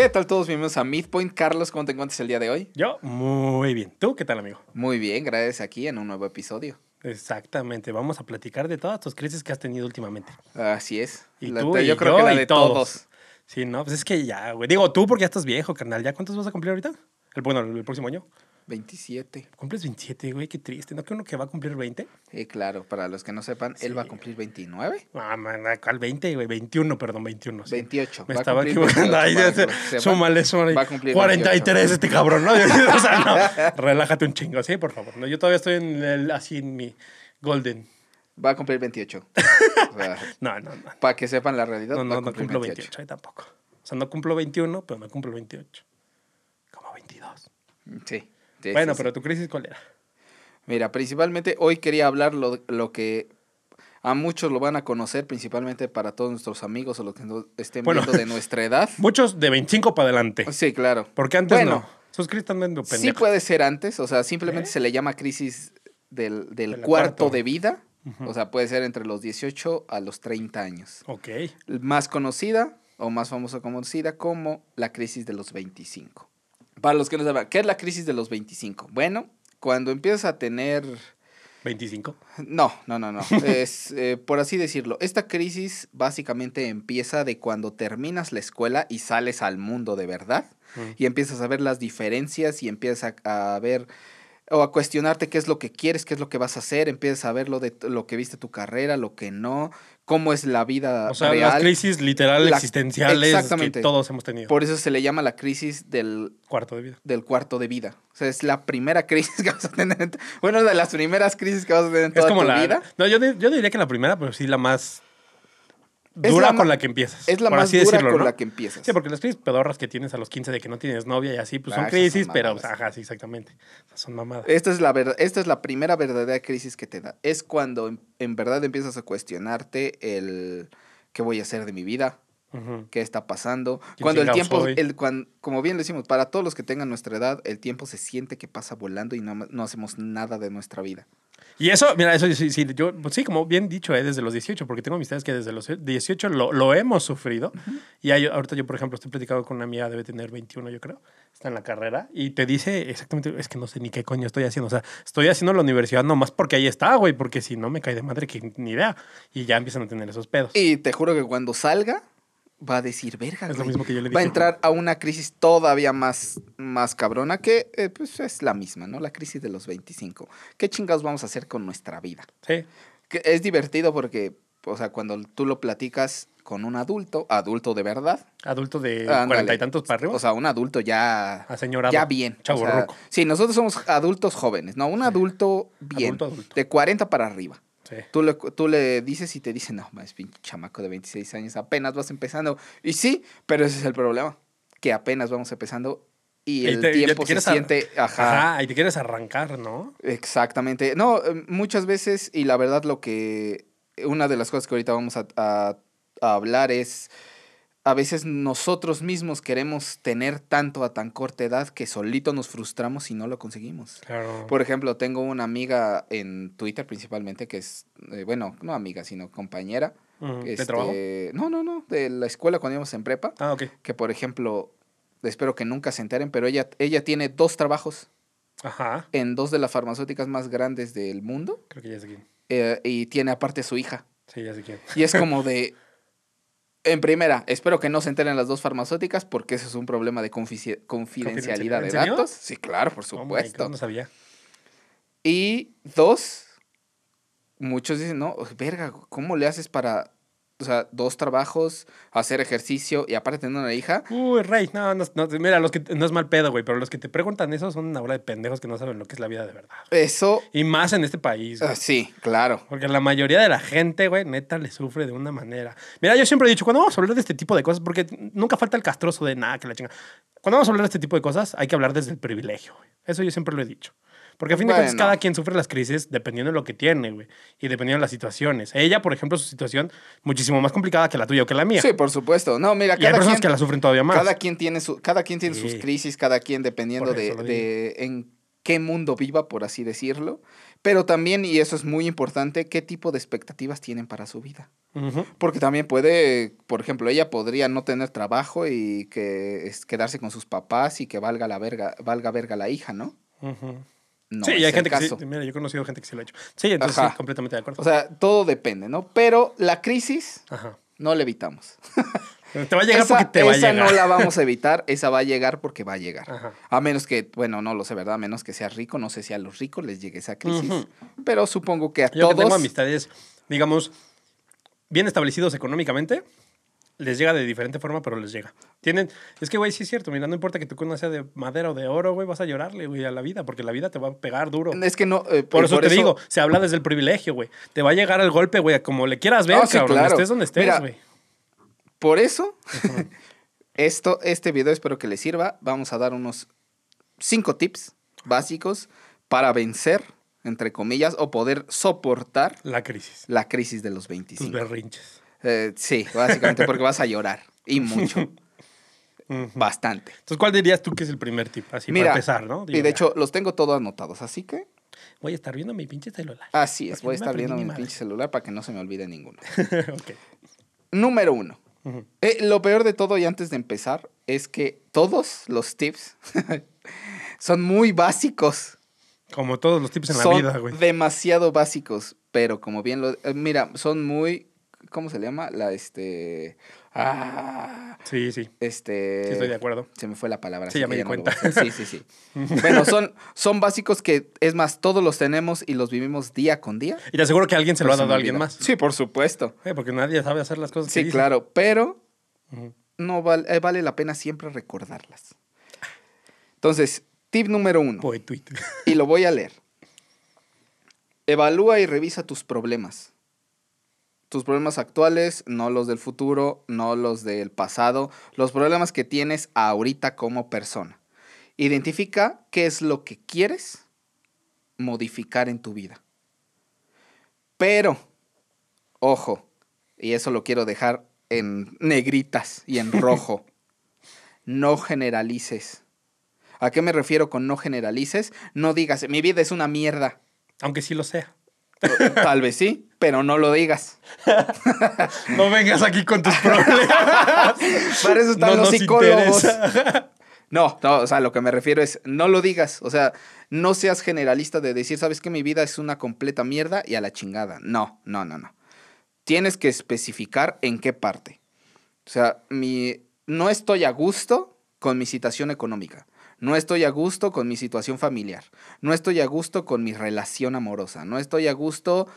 ¿Qué tal todos? Bienvenidos a Midpoint. Carlos, ¿cómo te encuentras el día de hoy? Yo, muy bien. ¿Tú qué tal, amigo? Muy bien, gracias aquí en un nuevo episodio. Exactamente. Vamos a platicar de todas tus crisis que has tenido últimamente. Así es. Y La- tú, y yo creo que la de todos. todos. Sí, no, pues es que ya, güey. Digo, tú porque ya estás viejo, carnal. ¿Ya cuántos vas a cumplir ahorita? El, bueno, el próximo año. 27. Cumples 27, güey, qué triste. ¿No que uno que va a cumplir 20? Sí, claro, para los que no sepan, él Sí. va a cumplir 29. Ah, man, ¿cuál 20, güey? 21, perdón, 21. sí. 28. Me Va estaba equivocando. 28, Ahí súmale, súmale. Va a cumplir 43 este cabrón, ¿no? o sea, no. Relájate un chingo, sí, por favor. No, yo todavía estoy en el, así en mi golden. Va a cumplir 28. O sea, No, no, no. para que sepan la realidad, No, va a no, no cumplo 28. 28, ahí tampoco. O sea, no cumplo 21, pero no cumplo 28. Como 22. Sí. Sí, bueno, sí, pero tu crisis, ¿cuál era? Mira, principalmente hoy quería hablar lo, lo que a muchos lo van a conocer, principalmente para todos nuestros amigos o los que no estén Bueno. viendo de nuestra edad. Muchos de 25 para adelante. Sí, claro. Porque antes Bueno, no. Sus crisis medio Sí puede ser antes, o sea, simplemente ¿Eh? se le llama crisis del, del De cuarto cuarto. de vida. O sea, puede ser entre los 18 a los 30 años. Ok. Más conocida o más famosa conocida como la crisis de los 25. Para los que no saben, ¿qué es la crisis de los 25? Bueno, cuando empiezas a tener... 25. No, no, no, no. es, eh, por así decirlo, esta crisis básicamente empieza de cuando terminas la escuela y sales al mundo de verdad Mm. y empiezas a ver las diferencias y empiezas a, a ver o a cuestionarte qué es lo que quieres, qué es lo que vas a hacer, empiezas a ver lo de lo que viste tu carrera, lo que no, cómo es la vida O sea, real. las crisis literal La- existenciales exactamente. que todos hemos tenido. Por eso se le llama la crisis del, Cuarto de vida. del cuarto de vida. O sea, es la primera crisis que vas a tener. en Bueno, de las primeras crisis que vas a tener en toda es como tu la. vida. No, yo, yo diría que la primera, pero sí la más dura la con la que empiezas. Es la por más así dura decirlo, con ¿no? la que empiezas. Sí, porque las crisis pedorras que tienes a los 15 de que no tienes novia y así, pues Ah, son son crisis, pero, ajá, sí, exactamente. Son mamadas. Esta es, la verdad, esta es la primera verdadera crisis que te da. Es cuando en, en verdad empiezas a cuestionarte el qué voy a hacer de mi vida, Qué está pasando. ¿Quién Cuando el tiempo, el, cuan- como bien decimos, para todos los que tengan nuestra edad, el tiempo se siente que pasa volando y no, no hacemos nada de nuestra vida. Y eso, mira, eso sí, sí, yo, pues sí, como bien dicho, eh, desde los 18, porque tengo amistades que desde los 18 lo, lo hemos sufrido. Y hay- ahorita yo, por ejemplo, estoy platicando con una amiga, debe tener 21, yo creo, está en la carrera, y te dice exactamente, es que no sé ni qué coño estoy haciendo. O sea, estoy haciendo la universidad nomás porque ahí está, güey, porque si no me cae de madre que ni idea. Y ya empiezan a tener esos pedos. Y te juro que cuando salga, va a decir, verga, Es lo güey". mismo que yo le Va a entrar a una crisis todavía más, más cabrona que eh, pues es la misma, ¿no? La crisis de los 25. ¿Qué chingados vamos a hacer con nuestra vida? Sí. Que es divertido porque, o sea, cuando tú lo platicas con un adulto, adulto de verdad, Adulto de cuarenta y tantos para arriba. o sea, un adulto ya, Aseñorado. ya bien. o sea, Chavorruco. sí, nosotros somos adultos jóvenes, ¿no? Un adulto bien, Adulto, adulto. de 40 para arriba. Sí. Tú le, tú le dices y te dicen, no, es pinche chamaco de 26 años, apenas vas empezando. Y sí, pero ese es el problema, que apenas vamos empezando y Y el te- ya te tiempo se siente, ajá, Ajá, y te quieres arrancar, ¿no? exactamente. No, eh, muchas veces, y la verdad lo que, una de las cosas que ahorita vamos a, a- a hablar es, a veces nosotros mismos queremos tener tanto a tan corta edad que solito nos frustramos y no lo conseguimos. Claro. Por ejemplo, tengo una amiga en Twitter principalmente que es, eh, bueno, no amiga, sino compañera. ¿De este, trabajo? No, no, no, de la escuela cuando íbamos en prepa, Ah, ok. que por ejemplo, espero que nunca se enteren, pero ella, ella tiene dos trabajos Ajá. en dos de las farmacéuticas más grandes del mundo Creo que ya sé quién. eh, y tiene aparte su hija. Sí, ya sé quién. Y es como de, en primera, espero que no se enteren las dos farmacéuticas porque eso es un problema de confici- confidencialidad de datos. Sí, claro, por Oh God, supuesto. no sabía. Y dos, muchos dicen, no, verga, ¿cómo le haces para, o sea, dos trabajos, hacer ejercicio y aparte tener una hija? Uy, rey, no, no, no, mira, los que, no es mal pedo, güey, pero los que te preguntan eso son una bola de pendejos que no saben lo que es la vida de verdad. Eso, Y más en este país, güey. ah, sí, claro. Porque la mayoría de la gente, güey, neta le sufre de una manera. Mira, yo siempre he dicho, cuando vamos a hablar de este tipo de cosas, porque nunca falta el castroso de nada, que la chinga. Cuando vamos a hablar de este tipo de cosas, hay que hablar desde el privilegio, güey. Eso yo siempre lo he dicho. Porque a fin de cuentas, cada quien sufre las crisis dependiendo de lo que tiene, güey. Y dependiendo de las situaciones. Ella, por ejemplo, su situación muchísimo más complicada que la tuya o que la mía. Sí, por supuesto. No, mira, y hay cada personas quien, que la sufren todavía más. cada quien tiene, su, cada quien tiene sus crisis, cada quien dependiendo de, de en qué mundo viva, por así decirlo. Pero también, y eso es muy importante, qué tipo de expectativas tienen para su vida. Porque también puede, por ejemplo, ella podría no tener trabajo y que es quedarse con sus papás y que valga la verga, valga verga la hija, ¿no? Ujú. No sí, es y hay el gente que sí. Mira, yo he conocido gente que sí lo ha hecho. Sí, entonces Ajá. sí, completamente de acuerdo. O sea, todo depende, ¿no? Pero la crisis Ajá. no la evitamos. Te va a llegar esa porque te va a esa llegar. no la vamos a evitar, esa va a llegar porque va a llegar. Ajá. A menos que, bueno, no lo sé, ¿verdad? A menos que seas rico, no sé si a los ricos les llegue esa crisis. Pero supongo que a Yo que tengo todos... amistades, digamos, bien establecidos económicamente, les llega de diferente forma, pero les llega. Tienen, es que, güey, sí es cierto, mira, no importa que tu cuna sea de madera o de oro, güey, vas a llorarle, güey, a la vida, porque la vida te va a pegar duro. Es que no... eh, Por eso te digo, se habla desde el privilegio, güey. Te va a llegar el golpe, güey, como le quieras ver, No, sí, cabrón, claro. estés donde estés, güey. Por eso, esto, este video espero que les sirva. Vamos a dar unos cinco tips básicos para vencer, entre comillas, o poder soportar La crisis. la crisis de los Tus 25. berrinches. Eh, sí, básicamente porque vas a llorar. Y mucho. Bastante. Entonces, ¿cuál dirías tú que es el primer tip? Así Mira, para empezar, ¿no? y Digo, de ya, hecho, los tengo todos anotados, así que Voy a estar viendo mi pinche celular. así es. Voy a estar viendo mi pinche celular para que no se me olvide ninguno. ok. Número uno. Eh, lo peor de todo, y antes de empezar, es que todos los tips son muy básicos. Como todos los tips en la vida, güey. demasiado básicos, pero como bien lo... eh, mira, son muy... ¿Cómo se le llama? La, este... Ah, Sí, sí. este... Sí, estoy de acuerdo. Se me fue la palabra. Sí, ya que me di cuenta. voy. Sí, sí, sí. bueno, son, son básicos que, es más, todos los tenemos y los vivimos día con día. Y te aseguro que alguien se lo ha dado a alguien más. Sí, por supuesto. Eh, porque nadie sabe hacer las cosas que Sí, dice. claro, pero no val- eh, vale la pena siempre recordarlas. Entonces, tip número uno, tweet. y lo voy a leer. Evalúa y revisa tus problemas. Tus problemas actuales, no los del futuro, no los del pasado, los problemas que tienes ahorita como persona. Identifica qué es lo que quieres modificar en tu vida. Pero, ojo, y eso lo quiero dejar en negritas y en rojo, no generalices. ¿A qué me refiero con no generalices? No digas, mi vida es una mierda. Aunque sí lo sea. Tal vez sí, pero no lo digas. No vengas aquí con tus problemas. Para eso están No los psicólogos. interesa. No, no, o sea, lo que me refiero es, no lo digas. O sea, no seas generalista de decir, sabes que mi vida es una completa mierda y a la chingada. No, no, no, no. Tienes que especificar en qué parte. O sea, mi, no estoy a gusto con mi situación económica. No estoy a gusto con mi situación familiar. No estoy a gusto con mi relación amorosa. No estoy a gusto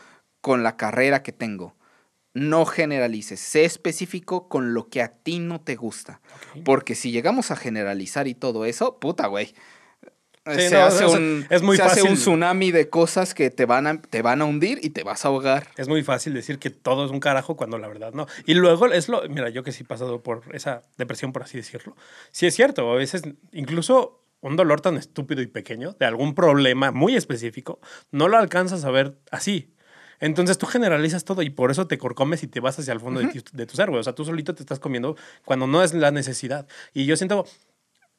con la carrera que tengo. No generalices. Sé específico con lo que a ti no te gusta. Porque si llegamos a generalizar y todo eso, puta, güey. Sí, se no, hace, un, es muy se hace un fácil. tsunami de cosas que te van, a, te van a hundir y te vas a ahogar. Es muy fácil decir que todo es un carajo cuando la verdad no. Y luego es lo, mira, yo que sí he pasado por esa depresión, por así decirlo. Sí es cierto, a veces incluso un dolor tan estúpido y pequeño de algún problema muy específico, no lo alcanzas a ver así. Entonces tú generalizas todo y por eso te corcomes y te vas hacia el fondo de, ti- de tu ser, güey. O sea, tú solito te estás comiendo cuando no es la necesidad. Y yo siento,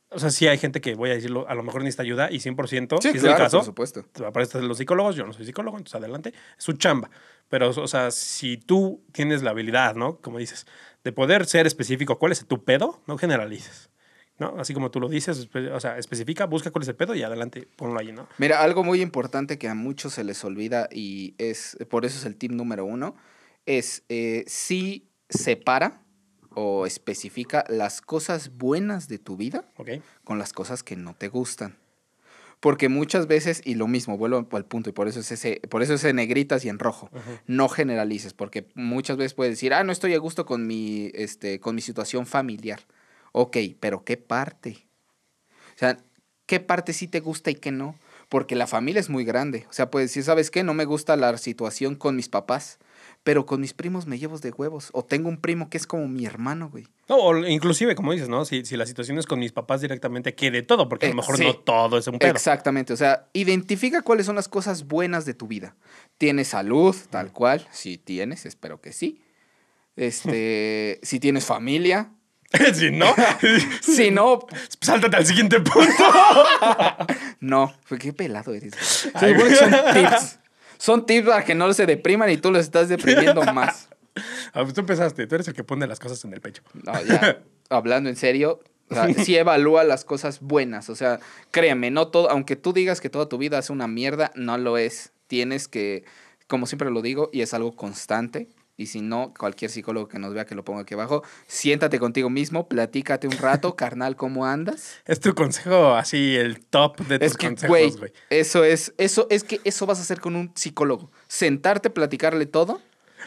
o sea, sí hay gente que, voy a decirlo, a lo mejor necesita ayuda y 100%, si es el caso, por supuesto. para esto los psicólogos, yo no soy psicólogo, entonces adelante, es su chamba. Pero, o sea, si tú tienes la habilidad, ¿no? Como dices, de poder ser específico, ¿cuál es tu pedo? No generalices, ¿no? Así como tú lo dices, o sea, especifica, busca cuál es el pedo y adelante, ponlo ahí, ¿no? Mira, algo muy importante que a muchos se les olvida y es, por eso es el tip número uno, es eh, si separa o especifica las cosas buenas de tu vida con las cosas que no te gustan. Porque muchas veces, y lo mismo, vuelvo al punto, y por eso es ese, por eso es en negritas y en rojo. No generalices, porque muchas veces puedes decir, ah, no estoy a gusto con mi, este, con mi situación familiar. Ok, pero ¿qué parte? O sea, ¿qué parte sí te gusta y qué no? Porque la familia es muy grande. O sea, puedes decir, ¿sabes qué? No me gusta la situación con mis papás, pero con mis primos me llevo de huevos. O tengo un primo que es como mi hermano, güey. No, o inclusive, como dices, ¿no? Si, si la situación es con mis papás directamente, que de todo, porque a lo Eh, mejor sí. no todo es un pedo. Exactamente, o sea, identifica cuáles son las cosas buenas de tu vida. ¿Tienes salud? Tal cual, si tienes, espero que sí. Este, si tienes familia, si no, si no, sáltate al siguiente punto. no. Fue qué pelado eres. Ay, son tips. Son tips para que no se depriman y tú los estás deprimiendo más. Ah, pues tú empezaste, tú eres el que pone las cosas en el pecho. No, ya, hablando en serio, o sea, sí evalúa las cosas buenas. O sea, créeme, no todo, aunque tú digas que toda tu vida es una mierda, no lo es. Tienes que, como siempre lo digo, y es algo constante. Y si no, cualquier psicólogo que nos vea que lo ponga aquí abajo, siéntate contigo mismo, platícate un rato, carnal, ¿cómo andas? Es tu consejo así, el top de tus Es que, consejos, güey, güey. eso es, eso es que eso vas a hacer con un psicólogo. Sentarte, platicarle todo.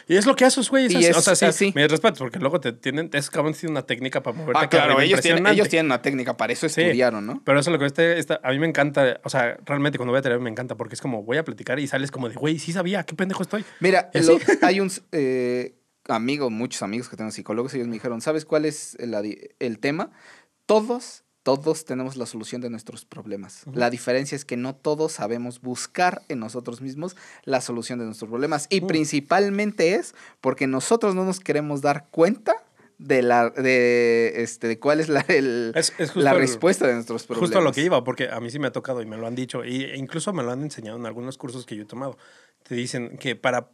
Y es lo que haces, güey. es Y es o sea, sí, así. me respeto, porque luego te tienen, es cabrón, tiene una técnica para moverte. Ah, claro, ellos tienen, ellos tienen una técnica, para eso Sí. estudiaron, ¿no? Pero eso es lo que este, esta- a mí me encanta, o sea, realmente cuando voy a terapia me encanta porque es como voy a platicar y sales como de, güey, sí sabía, qué pendejo estoy. Mira, ¿Y lo- hay un eh, amigo, muchos amigos que tengo psicólogos, ellos me dijeron, ¿sabes cuál es el, el tema? Todos, todos tenemos la solución de nuestros problemas. La diferencia es que no todos sabemos buscar en nosotros mismos la solución de nuestros problemas. Y Mm. principalmente es porque nosotros no nos queremos dar cuenta de la de este de cuál es la, el- Es- es justo la el- respuesta de nuestros problemas. Justo a lo que iba, porque a mí sí me ha tocado y me lo han dicho, e incluso me lo han enseñado en algunos cursos que yo he tomado. Te dicen que para,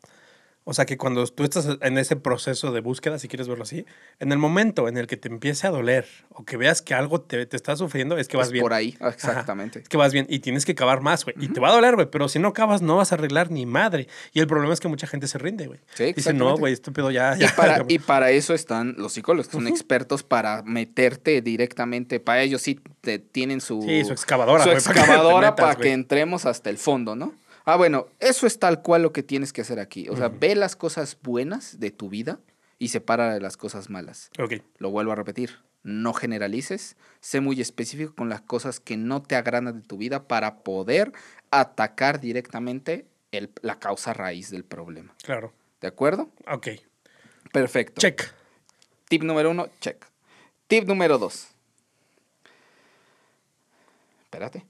o sea, que cuando tú estás en ese proceso de búsqueda, si quieres verlo así, en el momento en el que te empiece a doler o que veas que algo te, te está sufriendo, es que vas Es bien. por ahí, Ajá. exactamente. Es que vas bien y tienes que cavar más, güey. Y te va a doler, güey, pero si no cavas no vas a arreglar ni madre. Y el problema es que mucha gente se rinde, güey. Sí, Dice, no, güey, estúpido, ya, Y ya. para, y para eso están los psicólogos, que son expertos para meterte directamente. Para ellos sí te, tienen su, Sí, su excavadora, su para que excavadora metas, para que entremos hasta el fondo, ¿no? Ah, bueno, eso es tal cual lo que tienes que hacer aquí. O sea, ve las cosas buenas de tu vida y separa de las cosas malas. Ok, Lo vuelvo a repetir. No generalices, sé muy específico con las cosas que no te agradan de tu vida para poder atacar directamente el- la causa raíz del problema. claro. ¿De acuerdo? Ok. Perfecto. Check. Tip número uno, check. Tip número dos. Espérate.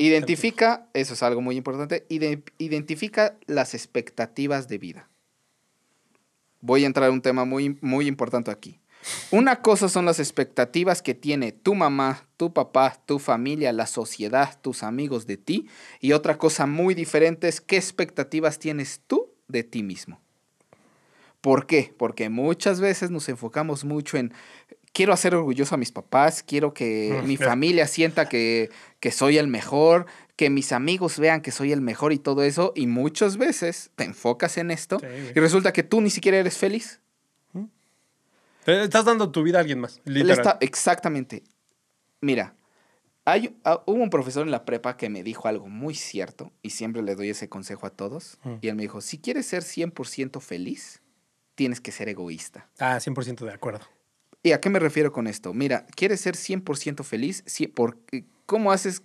Identifica, eso es algo muy importante, ide- identifica las expectativas de vida. Voy a entrar a un tema muy, muy importante aquí. Una cosa son las expectativas que tiene tu mamá, tu papá, tu familia, la sociedad, tus amigos de ti. Y otra cosa muy diferente es qué expectativas tienes tú de ti mismo. ¿Por qué? Porque muchas veces nos enfocamos mucho en quiero hacer orgulloso a mis papás, quiero que Mm, mi familia sienta que, que soy el mejor, que mis amigos vean que soy el mejor y todo eso. Y muchas veces te enfocas en esto Sí, y resulta que tú ni siquiera eres feliz. Te estás dando tu vida a alguien más, literal. está, exactamente. Mira, hay, ah, hubo un profesor en la prepa que me dijo algo muy cierto y siempre le doy ese consejo a todos. Mm. Y él me dijo, si quieres ser 100% feliz, tienes que ser egoísta. Ah, 100% de acuerdo. ¿Y a qué me refiero con esto? Mira, ¿quieres ser 100% feliz? ¿Cómo haces?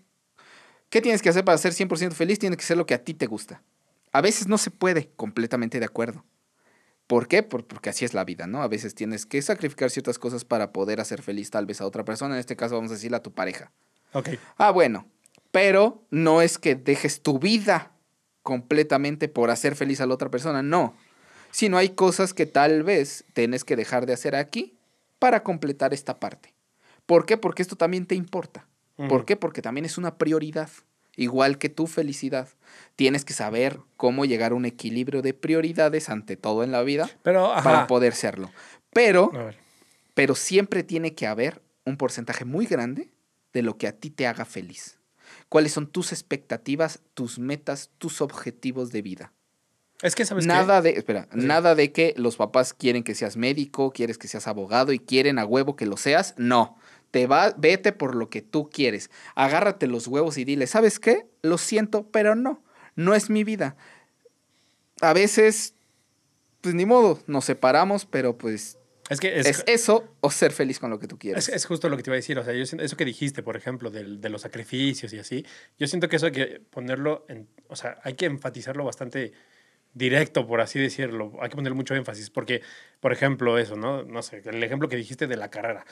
¿Qué tienes que hacer para ser 100% feliz? Tienes que ser lo que a ti te gusta. A veces no se puede, completamente de acuerdo. ¿Por qué? Por- porque así es la vida, ¿no? A veces tienes que sacrificar ciertas cosas para poder hacer feliz tal vez a otra persona, en este caso vamos a decirle a tu pareja. Ok. Ah, bueno, pero no es que dejes tu vida completamente por hacer feliz a la otra persona, no. Sino hay cosas que tal vez tienes que dejar de hacer aquí para completar esta parte. ¿Por qué? Porque esto también te importa. ¿Por qué? Porque también es una prioridad. Igual que tu felicidad. Tienes que saber cómo llegar a un equilibrio de prioridades ante todo en la vida Pero, para poder serlo. Pero pero siempre tiene que haber un porcentaje muy grande de lo que a ti te haga feliz. ¿Cuáles son tus expectativas, tus metas, tus objetivos de vida? Es que, ¿sabes qué? Nada de, espera, Sí. nada de que los papás quieren que seas médico, quieres que seas abogado y quieren a huevo que lo seas. No. Te va, vete por lo que tú quieres. Agárrate los huevos y dile, ¿sabes qué? Lo siento, pero no. No es mi vida. A veces, pues ni modo, nos separamos, pero pues Es que es, es eso o ser feliz con lo que tú quieres. Es, es justo lo que te iba a decir. O sea, yo eso que dijiste, por ejemplo, del- de los sacrificios y así, yo siento que eso hay que ponerlo en. O sea, hay que enfatizarlo bastante directo, por así decirlo. Hay que ponerle mucho énfasis. Porque, por ejemplo, eso, ¿no? No sé, el ejemplo que dijiste de la carrera.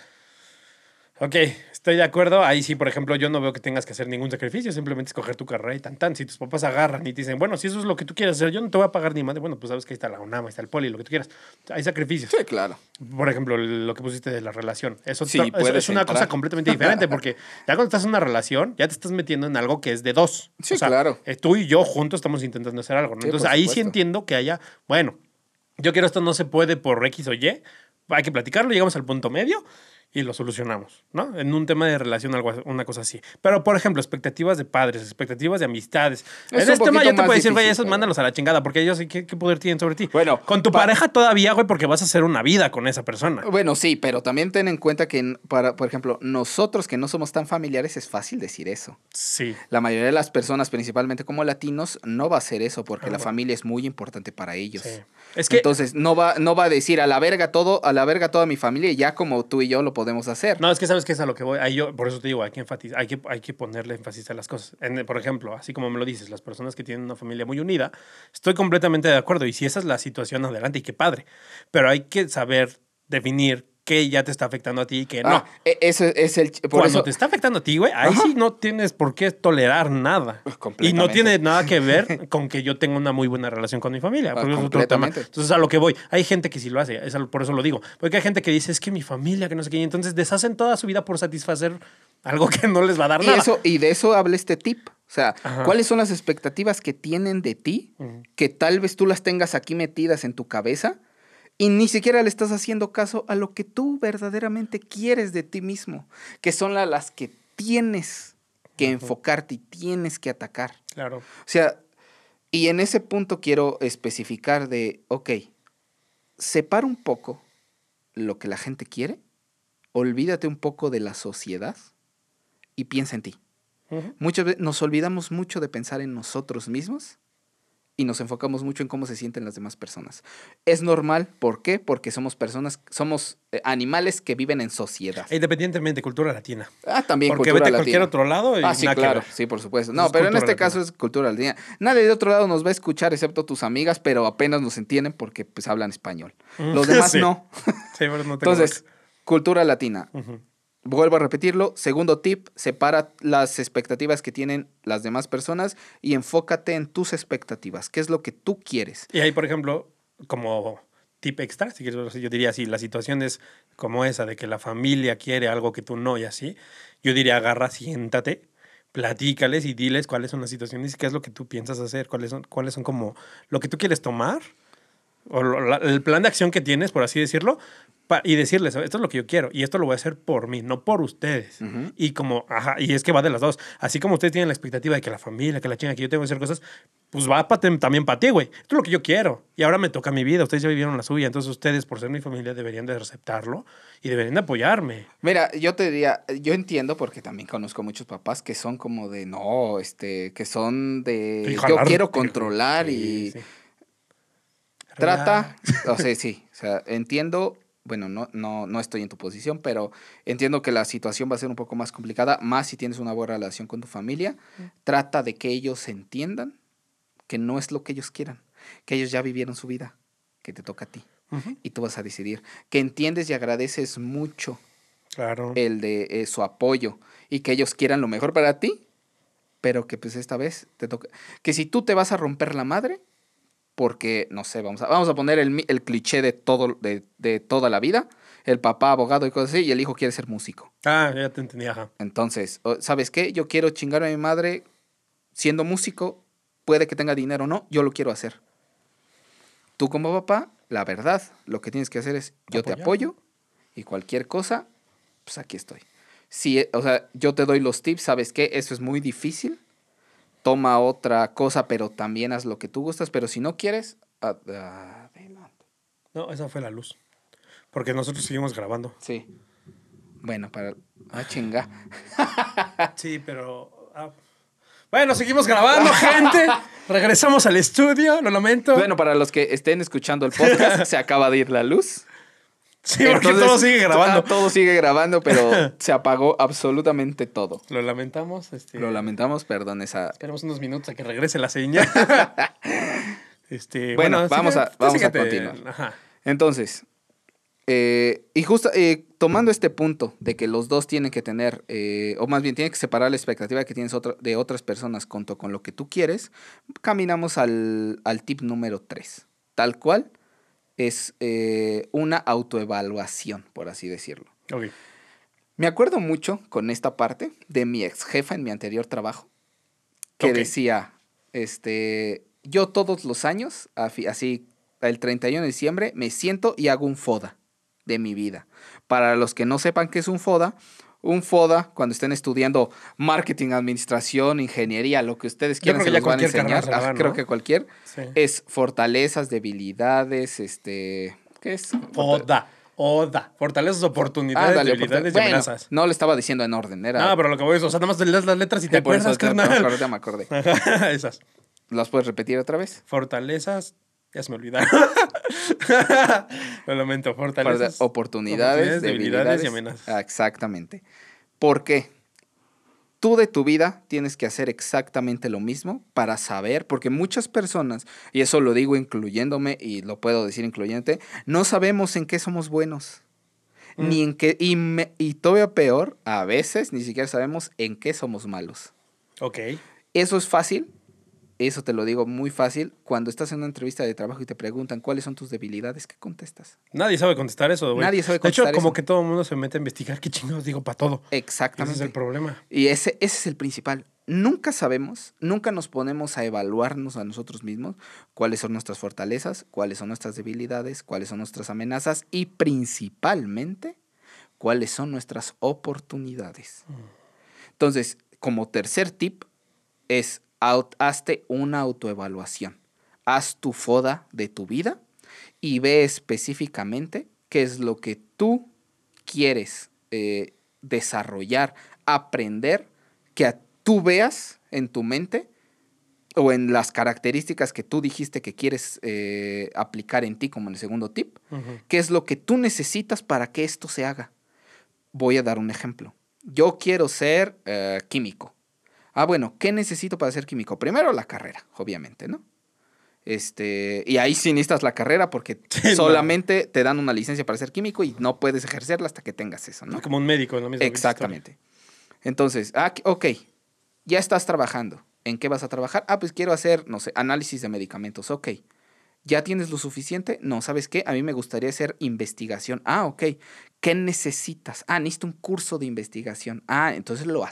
Ok, estoy de acuerdo. Ahí sí, por ejemplo, yo no veo que tengas que hacer ningún sacrificio, simplemente escoger tu carrera y tan tan. Si tus papás agarran y te dicen, bueno, si eso es lo que tú quieres hacer, yo no te voy a pagar ni madre. Bueno, pues sabes que ahí está la UNAM, ahí está el poli, lo que tú quieras. Hay sacrificios. Sí, claro. Por ejemplo, lo que pusiste de la relación. Eso, Sí, eso es una entrar. cosa completamente diferente porque ya cuando estás en una relación, ya te estás metiendo en algo que es de dos. Sí, claro. eh, tú y yo juntos estamos intentando hacer algo. ¿no? Sí, Entonces ahí sí entiendo que haya, bueno, yo quiero esto, no se puede por X o Y, hay que platicarlo, llegamos al punto medio y lo solucionamos, ¿no? En un tema de relación, algo, una cosa así. Pero, por ejemplo, expectativas de padres, expectativas de amistades. Es en este tema yo te puedo decir, güey, esos pero- mándalos a la chingada, porque ellos, ¿qué, qué poder tienen sobre ti? Bueno, Con tu pa- pareja todavía, güey, porque vas a hacer una vida con esa persona. Bueno, sí, pero también ten en cuenta que, para, por ejemplo, nosotros que no somos tan familiares es fácil decir eso. Sí. La mayoría de las personas, principalmente como latinos, no va a hacer eso porque Ah, la familia es muy importante para ellos. sí. Es que, Entonces, no va, no va a decir a la verga todo, a la verga toda mi familia y ya como tú y yo lo podemos hacer. no, es que sabes que es a lo que voy. Ahí yo, por eso te digo, hay que enfatizar, hay que, hay que ponerle énfasis a las cosas. En- por ejemplo, así como me lo dices, las personas que tienen una familia muy unida, estoy completamente de acuerdo. Y si esa es la situación, adelante, y qué padre. Pero hay que saber definir qué ya te está afectando a ti y qué no. Ah, e- eso es el... Por Cuando eso, te está afectando a ti, güey, ahí Ajá. sí no tienes por qué tolerar nada. Y no tiene nada que ver con que yo tenga una muy buena relación con mi familia. Ah, porque es otro tema. Entonces, a lo que voy, hay gente que sí lo hace, es por eso lo digo. Porque hay gente que dice, es que mi familia, que no sé qué, y entonces deshacen toda su vida por satisfacer algo que no les va a dar y, nada. eso, y de eso habla este tip. O sea, Ajá. ¿cuáles son las expectativas que tienen de ti? Que tal vez tú las tengas aquí metidas en tu cabeza y ni siquiera le estás haciendo caso a lo que tú verdaderamente quieres de ti mismo, que son la- las que tienes que enfocarte y tienes que atacar. Claro. O sea, y en ese punto quiero especificar de, ok, separa un poco lo que la gente quiere, olvídate un poco de la sociedad y piensa en ti. Muchas veces nos olvidamos mucho de pensar en nosotros mismos y nos enfocamos mucho en cómo se sienten las demás personas. Es normal, ¿por qué? Porque somos personas, somos eh, animales que viven en sociedad. Independientemente, cultura latina. Ah, también Porque cultura vete a cualquier otro lado y Ah, sí, claro, sí, por supuesto. No, es pero en este caso es cultura latina. Nadie de otro lado nos va a escuchar excepto tus amigas, pero apenas nos entienden porque pues hablan español. Los demás Sí. no. Sí, pero no tengo Entonces, cultura latina. Ujú. Vuelvo a repetirlo. Segundo tip, separa las expectativas que tienen las demás personas y enfócate en tus expectativas. ¿Qué es lo que tú quieres? Y ahí, por ejemplo, como tip extra, si quieres, yo diría si la situación es como esa, de que la familia quiere algo que tú no y así, yo diría agarra, siéntate, platícales y diles cuáles son las situaciones y qué es lo que tú piensas hacer, cuáles son, cuáles son como lo que tú quieres tomar, o lo- la- el plan de acción que tienes, por así decirlo, pa- y decirles, esto es lo que yo quiero y esto lo voy a hacer por mí, no por ustedes. Y como, ajá, y es que va de las dos. Así como ustedes tienen la expectativa de que la familia, que la chinga, que yo tengo que hacer cosas, pues va pa- también para ti, güey. Esto es lo que yo quiero. Y ahora me toca mi vida. Ustedes ya vivieron la suya. Entonces ustedes, por ser mi familia, deberían de aceptarlo y deberían de apoyarme. Mira, yo te diría, yo entiendo porque también conozco muchos papás que son como de, no, este, que son de, yo quiero controlar Sí, y sí. Trata, o sea, sí, o sea, entiendo, bueno, no, no, no estoy en tu posición, pero entiendo que la situación va a ser un poco más complicada, más si tienes una buena relación con tu familia. Trata de que ellos entiendan que no es lo que ellos quieran, que ellos ya vivieron su vida, que te toca a ti y tú vas a decidir, que entiendes y agradeces mucho Claro. el de eh, su apoyo y que ellos quieran lo mejor para ti, pero que pues esta vez te toca. Que si tú te vas a romper la madre, porque, no sé, vamos a, vamos a poner el, el cliché de, todo, de, de toda la vida, el papá abogado y cosas así, y el hijo quiere ser músico. Ah, ya te entendí, ajá. Entonces, ¿sabes qué? Yo quiero chingar a mi madre siendo músico, puede que tenga dinero o no, yo lo quiero hacer. Tú como papá, la verdad, lo que tienes que hacer es, yo te apoyo y cualquier cosa, pues aquí estoy. Si, o sea, yo te doy los tips, ¿sabes qué? Eso es muy difícil. Toma otra cosa, pero también haz lo que tú gustas, pero si no quieres, ad- adelante. No, esa fue la luz. Porque nosotros seguimos grabando. Sí. Bueno, para... Ah, chinga. Sí, pero. ah. Bueno, seguimos grabando, gente. Regresamos al estudio, lo lamento. Bueno, para los que estén escuchando el podcast, se acaba de ir la luz. Sí, porque Entonces, todo sigue grabando. ah, todo sigue grabando, pero se apagó absolutamente todo. Lo lamentamos. Este, Lo lamentamos, perdón esa... Esperemos unos minutos a que regrese la señal. este, Bueno, vamos a- vamos a continuar. Ajá. Entonces, eh, y justo eh, tomando este punto de que los dos tienen que tener, eh, o más bien tienen que separar la expectativa que tienes de otras personas junto con lo que tú quieres, caminamos al, al tip número 3. Tal cual es eh, una autoevaluación, por así decirlo. Ok. Me acuerdo mucho con esta parte de mi ex jefa en mi anterior trabajo, que decía, este, yo todos los años, así, el 31 de diciembre me siento y hago un FODA de mi vida. Para los que no sepan qué es un FODA, un FODA, cuando estén estudiando marketing, administración, ingeniería, lo que ustedes quieran, se los van a enseñar. Ajá, dan, Creo ¿no? que cualquier. Sí. Es fortalezas, debilidades, este... ¿Qué es? Oda. Oda. Fortalezas, oportunidades, debilidades y bueno, amenazas. no le estaba diciendo en orden, era... No, pero lo que voy es, o sea, nada más lees las letras y te acuerdas, ya me carnal. acordé, ya me acordé. Esas. ¿Las puedes repetir otra vez? Fortalezas. Ya se me olvidaron. Lo lamento. Fortalezas. oportunidades, oportunidades, debilidades debilidades y amenazas. Ah, Exactamente. ¿Por qué? Tú de tu vida tienes que hacer exactamente lo mismo para saber, porque muchas personas, y eso lo digo incluyéndome y lo puedo decir incluyente, no sabemos en qué somos buenos. Mm. Ni en qué, y, me- y todavía peor, a veces ni siquiera sabemos en qué somos malos. Ok. Eso es fácil, eso te lo digo muy fácil, cuando estás en una entrevista de trabajo y te preguntan cuáles son tus debilidades, ¿qué contestas? Nadie sabe contestar eso, güey. Nadie sabe De hecho, contestar como que todo el mundo se mete a investigar qué chingados digo para todo. Ese Exactamente. es el problema. Y ese, ese es el principal. Nunca sabemos, nunca nos ponemos a evaluarnos a nosotros mismos cuáles son nuestras fortalezas, cuáles son nuestras debilidades, cuáles son nuestras amenazas y principalmente cuáles son nuestras oportunidades. Entonces, como tercer tip es hazte una autoevaluación. Haz tu foda de tu vida y ve específicamente qué es lo que tú quieres eh, desarrollar, aprender, que a- tú veas en tu mente o en las características que tú dijiste que quieres eh, aplicar en ti, como en el segundo tip, qué es lo que tú necesitas para que esto se haga. Voy a dar un ejemplo. Yo quiero ser eh, químico. Ah, bueno, ¿qué necesito para ser químico? Primero la carrera, obviamente, ¿no? Este, y ahí sí necesitas la carrera porque Sí, no. solamente te dan una licencia para ser químico y no puedes ejercerla hasta que tengas eso, ¿no? Como un médico, en la misma Exactamente. Entonces, ah, ok, ya estás trabajando. ¿En qué vas a trabajar? Ah, pues quiero hacer, no sé, análisis de medicamentos. Ok. ¿Ya tienes lo suficiente? No, ¿sabes qué? A mí me gustaría hacer investigación. Ah, ok. ¿Qué necesitas? Ah, necesito un curso de investigación. Ah, entonces lo,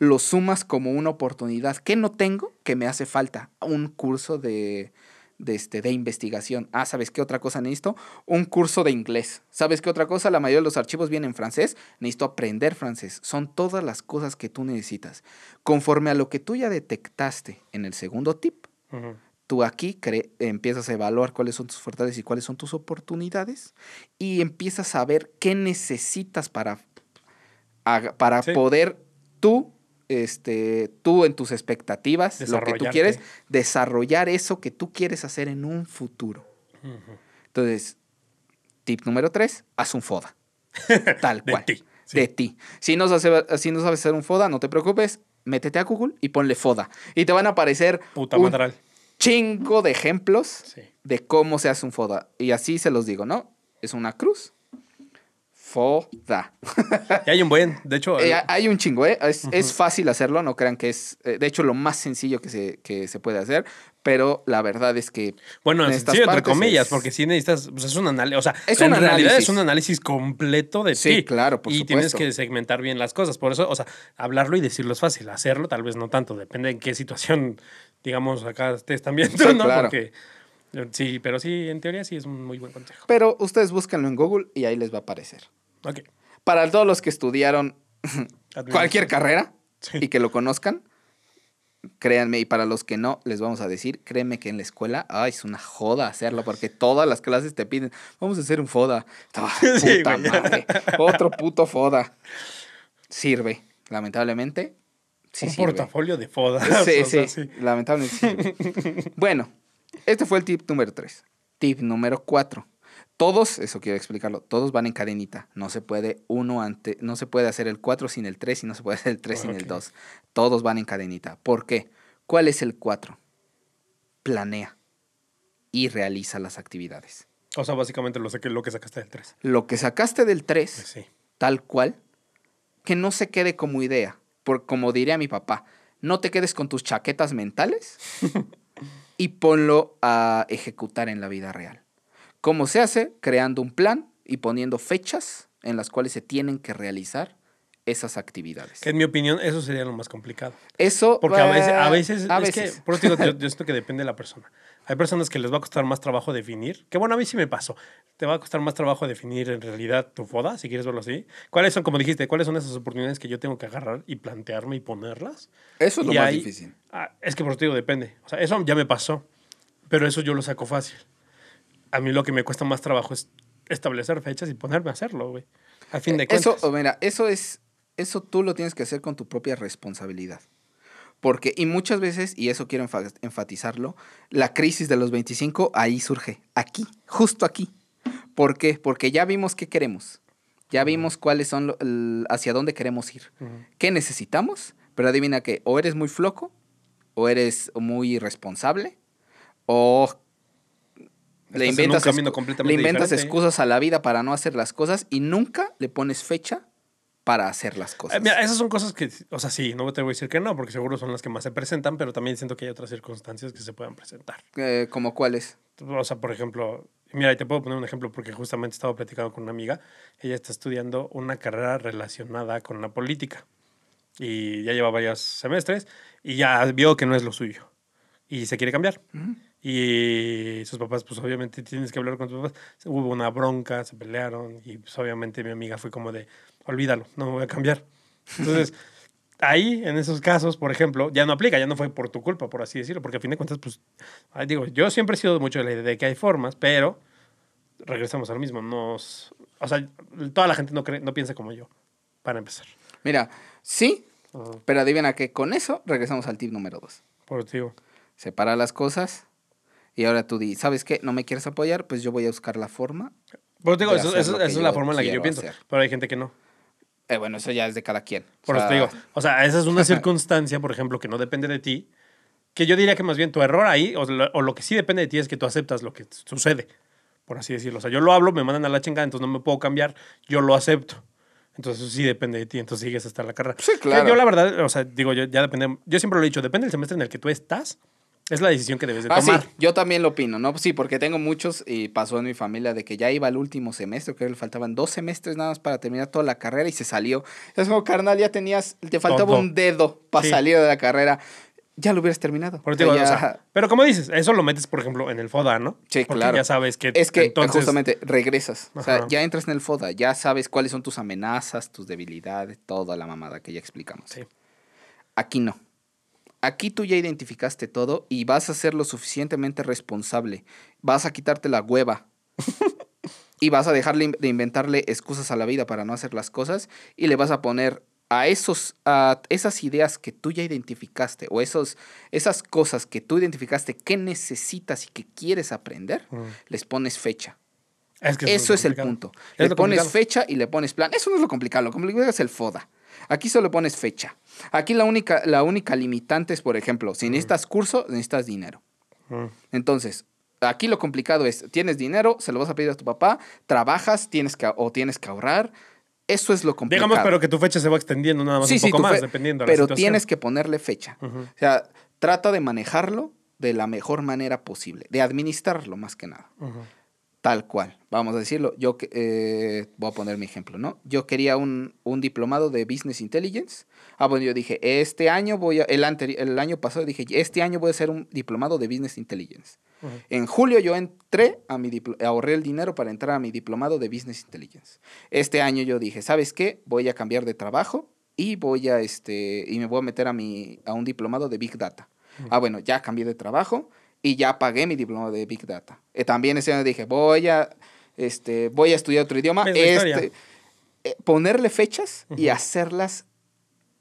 lo sumas como una oportunidad. ¿Qué no tengo? Que me hace falta un curso de, de, este, de investigación. Ah, ¿sabes qué otra cosa necesito? Un curso de inglés. ¿Sabes qué otra cosa? La mayoría de los archivos vienen en francés. Necesito aprender francés. Son todas las cosas que tú necesitas. Conforme a lo que tú ya detectaste en el segundo tip, Ujú. Tú aquí empiezas a evaluar cuáles son tus fortalezas y cuáles son tus oportunidades y empiezas a ver qué necesitas para, para Sí. poder tú, este, tú en tus expectativas, lo que tú quieres, desarrollar eso que tú quieres hacer en un futuro. Entonces, tip número tres, haz un FODA. Tal De cual. ti, sí. De ti. Si no, sabes, si no sabes hacer un FODA, no te preocupes, métete a Google y ponle FODA. Y te van a aparecer Puta un madral. Chingo de ejemplos Sí. de cómo se hace un FODA. Y así se los digo, ¿no? Es una cruz. FODA. Y hay un buen, de hecho, Eh, hay un chingo, ¿eh? Es, es fácil hacerlo, no crean que es, eh, de hecho, lo más sencillo que se, que se puede hacer, pero la verdad es que... bueno, en sí, entre comillas, es- porque sí necesitas, pues es un análisis, o sea, Es en realidad análisis. es un análisis completo de Sí, ti. claro, por Y tienes que segmentar bien las cosas, por eso, o sea, hablarlo y decirlo es fácil, hacerlo tal vez no tanto, depende en qué situación, digamos, acá estés también, tú, Sí, ¿no? claro. Porque, eh, sí, pero sí, en teoría sí es un muy buen consejo. Pero ustedes búsquenlo en Google y ahí les va a aparecer. Ok. Para todos los que estudiaron cualquier carrera Sí. y que lo conozcan, créanme, y para los que no, les vamos a decir, créeme que en la escuela, ay, es una joda hacerlo, porque todas las clases te piden, vamos a hacer un foda. Ah, Sí, puta madre, otro puto foda. Sirve, lamentablemente. Sí un sirve. portafolio de fodas. Sí, o sea, sí, lamentablemente sí. bueno, este fue el tip número 3. Tip número 4. Todos, eso quiero explicarlo, todos van en cadenita. No se puede uno ante, no se puede hacer el 4 sin el 3 y no se puede hacer el 3 sin el Ok. 2. Todos van en cadenita. ¿Por qué? ¿Cuál es el 4? Planea y realiza las actividades. O sea, básicamente lo, lo que sacaste del 3. Lo que sacaste del 3 Sí. tal cual, que no se quede como idea. Por, como diría mi papá, no te quedes con tus chaquetas mentales y ponlo a ejecutar en la vida real. ¿Cómo se hace? Creando un plan y poniendo fechas en las cuales se tienen que realizar esas actividades. Que en mi opinión, eso sería lo más complicado. Eso. Porque a veces, a eh, veces, a es que, por eso digo, yo, yo siento que depende de la persona. Hay personas que les va a costar más trabajo definir, que bueno, a mí sí me pasó. Te va a costar más trabajo definir en realidad tu foda, si quieres verlo así. ¿Cuáles son, como dijiste, cuáles son esas oportunidades que yo tengo que agarrar y plantearme y ponerlas? Eso es lo Y más difícil. Ah, es que por eso te digo, depende. O sea, eso ya me pasó, pero eso yo lo saco fácil. A mí lo que me cuesta más trabajo es establecer fechas y ponerme a hacerlo, güey. A fin de cuentas. Eso, mira, eso es, eso tú lo tienes que hacer con tu propia responsabilidad. Porque, y muchas veces, y eso quiero enfa- enfatizarlo, la crisis de los 25 ahí surge, aquí, justo aquí. ¿Por qué? Porque ya vimos qué queremos, ya vimos cuáles son, lo- el- hacia dónde queremos ir, qué necesitamos, pero adivina que o eres muy flojo, o eres muy irresponsable, o le inventas, le inventas excusas a la vida para no hacer las cosas y nunca le pones fecha para hacer las cosas. Eh, Mira, esas son cosas que, o sea, sí, no te voy a decir que no, porque seguro son las que más se presentan, pero también siento que hay otras circunstancias que se puedan presentar. Eh, ¿Como cuáles? O sea, por ejemplo, mira, y te puedo poner un ejemplo porque justamente estaba platicando con una amiga. Ella está estudiando una carrera relacionada con la política y ya lleva varios semestres y ya vio que no es lo suyo y se quiere cambiar. Y sus papás, pues obviamente tienes que hablar con tus papás. Hubo una bronca, se pelearon y pues obviamente mi amiga fue como de, olvídalo, no me voy a cambiar. Entonces, ahí, en esos casos, por ejemplo, ya no aplica, ya no fue por tu culpa, por así decirlo, porque a fin de cuentas, pues, digo, yo siempre he sido mucho de la idea de que hay formas, pero regresamos al mismo. Nos, o sea, toda la gente no, cree, no piensa como yo, para empezar. Mira, sí, Ajá. pero adivina que con eso regresamos al tip número dos. Por digo. Separa las cosas y ahora tú di, ¿sabes qué? No me quieres apoyar, pues yo voy a buscar la forma. Por eso te digo, eso, eso- es la forma en la que yo pienso, hacer. pero hay gente que no. Eh, bueno, eso ya es de cada quien. O Por eso te sea, digo. O sea, esa es una circunstancia, por ejemplo, que no depende de ti. Que yo diría que más bien tu error ahí, o lo, o lo que sí depende de ti es que tú aceptas lo que sucede. Por así decirlo. O sea, yo lo hablo, me mandan a la chingada, entonces no me puedo cambiar. Yo lo acepto. Entonces eso sí depende de ti. Entonces sigues hasta la carrera. Sí, claro. Yo la verdad, o sea, digo, yo ya depende. Yo siempre lo he dicho, depende del semestre en el que tú estás. Es la decisión que debes de Ah, sí, tomar. yo también lo opino, ¿no? Sí, porque tengo muchos y pasó en mi familia de que ya iba al último semestre, que le faltaban dos semestres nada más para terminar toda la carrera y se salió. Es como, carnal, ya tenías, te faltaba Todo. un dedo para Sí. salir de la carrera. Ya lo hubieras terminado. Por digo, O sea, o ya- sea, pero como dices, eso lo metes, por ejemplo, en el FODA, ¿no? Sí, Porque claro. ya sabes que. Es que entonces, justamente regresas. O sea, ya entras en el FODA, ya sabes cuáles son tus amenazas, tus debilidades, toda la mamada que ya explicamos. Sí. Aquí no. Aquí tú ya identificaste todo y vas a ser lo suficientemente responsable. Vas a quitarte la hueva. y vas a dejarle de inventarle excusas a la vida para no hacer las cosas y le vas a poner a esos a esas ideas que tú ya identificaste o esos esas cosas que tú identificaste que necesitas y que quieres aprender, Mm. les pones fecha. Es que Eso es el punto. Es Le pones complicado. fecha y le pones plan. Eso no es lo complicado. Lo complicado es el FODA. Aquí solo pones fecha. Aquí la única, la única limitante es, por ejemplo, si necesitas curso, necesitas dinero. Entonces, aquí lo complicado es, tienes dinero, se lo vas a pedir a tu papá, trabajas, tienes que, o tienes que ahorrar. Eso es lo complicado. Digamos, pero que tu fecha se va extendiendo nada más Sí, un poco más, dependiendo de la Pero tienes que ponerle fecha. O sea, trata de manejarlo de la mejor manera posible, de administrarlo más que nada. Tal cual, vamos a decirlo. Yo que- eh, voy a poner mi ejemplo, ¿no? Yo quería un, un diplomado de Business Intelligence. Ah, bueno, yo dije, este año voy a, el, anteri- el año pasado dije, este año voy a hacer un diplomado de Business Intelligence. En julio yo entré a mi ahorré el dinero para entrar a mi diplomado de Business Intelligence. Este año yo dije, ¿sabes qué? Voy a cambiar de trabajo y voy a este y me voy a meter a mi a un diplomado de Big Data. Ah, bueno, ya cambié de trabajo y ya pagué mi diplomado de Big Data. Eh, también ese año dije, voy a este voy a estudiar otro idioma, este eh, ponerle fechas y hacerlas